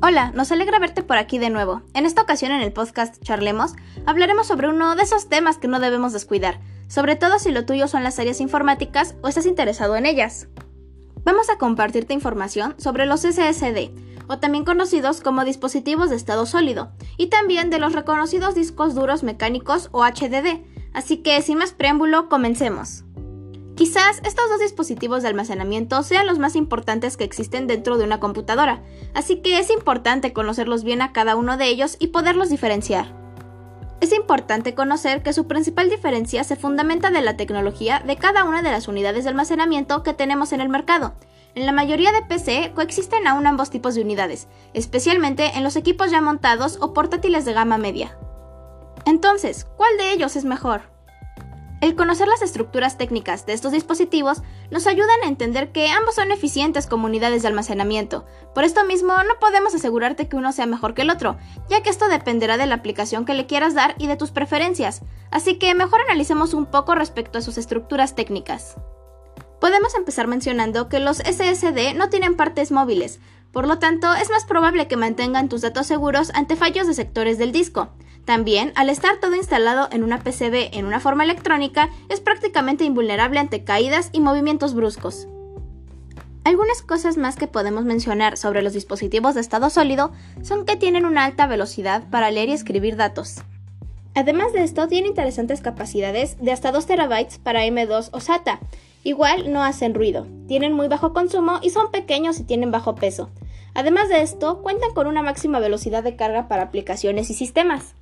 Hola, nos alegra verte por aquí de nuevo. En esta ocasión en el podcast Charlemos hablaremos sobre uno de esos temas que no debemos descuidar, sobre todo si lo tuyo son las áreas informáticas o estás interesado en ellas. Vamos a compartirte información sobre los SSD, o también conocidos como dispositivos de estado sólido, y también de los reconocidos discos duros mecánicos o HDD, así que sin más preámbulo, comencemos. Quizás estos dos dispositivos de almacenamiento sean los más importantes que existen dentro de una computadora, así que es importante conocerlos bien a cada uno de ellos y poderlos diferenciar. Es importante conocer que su principal diferencia se fundamenta de la tecnología de cada una de las unidades de almacenamiento que tenemos en el mercado. En la mayoría de PC coexisten aún ambos tipos de unidades, especialmente en los equipos ya montados o portátiles de gama media. Entonces, ¿cuál de ellos es mejor? El conocer las estructuras técnicas de estos dispositivos nos ayudan a entender que ambos son eficientes como unidades de almacenamiento. Por esto mismo, no podemos asegurarte que uno sea mejor que el otro, ya que esto dependerá de la aplicación que le quieras dar y de tus preferencias. Así que mejor analicemos un poco respecto a sus estructuras técnicas. Podemos empezar mencionando que los SSD no tienen partes móviles, por lo tanto es más probable que mantengan tus datos seguros ante fallos de sectores del disco. También, al estar todo instalado en una PCB en una forma electrónica, es prácticamente invulnerable ante caídas y movimientos bruscos. Algunas cosas más que podemos mencionar sobre los dispositivos de estado sólido son que tienen una alta velocidad para leer y escribir datos. Además de esto, tienen interesantes capacidades de hasta 2 TB para M2 o SATA. Igual no hacen ruido, tienen muy bajo consumo y son pequeños y tienen bajo peso. Además de esto, cuentan con una máxima velocidad de carga para aplicaciones y sistemas.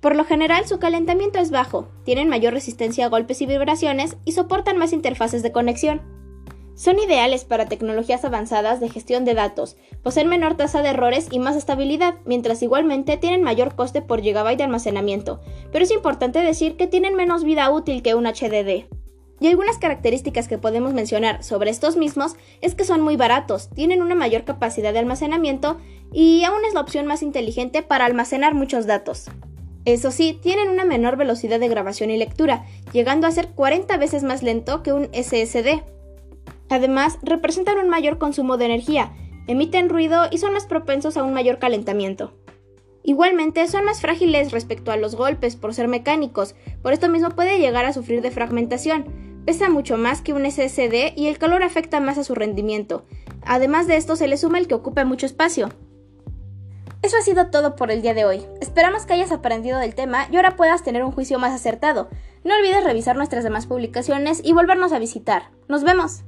Por lo general su calentamiento es bajo, tienen mayor resistencia a golpes y vibraciones y soportan más interfaces de conexión. Son ideales para tecnologías avanzadas de gestión de datos, poseen menor tasa de errores y más estabilidad, mientras igualmente tienen mayor coste por gigabyte de almacenamiento, pero es importante decir que tienen menos vida útil que un HDD. Y algunas características que podemos mencionar sobre estos mismos es que son muy baratos, tienen una mayor capacidad de almacenamiento y aún es la opción más inteligente para almacenar muchos datos. Eso sí, tienen una menor velocidad de grabación y lectura, llegando a ser 40 veces más lento que un SSD. Además, representan un mayor consumo de energía, emiten ruido y son más propensos a un mayor calentamiento. Igualmente, son más frágiles respecto a los golpes por ser mecánicos, por esto mismo puede llegar a sufrir de fragmentación. Pesa mucho más que un SSD y el calor afecta más a su rendimiento. Además de esto, se le suma el que ocupe mucho espacio. Eso ha sido todo por el día de hoy. Esperamos que hayas aprendido del tema y ahora puedas tener un juicio más acertado. No olvides revisar nuestras demás publicaciones y volvernos a visitar. ¡Nos vemos!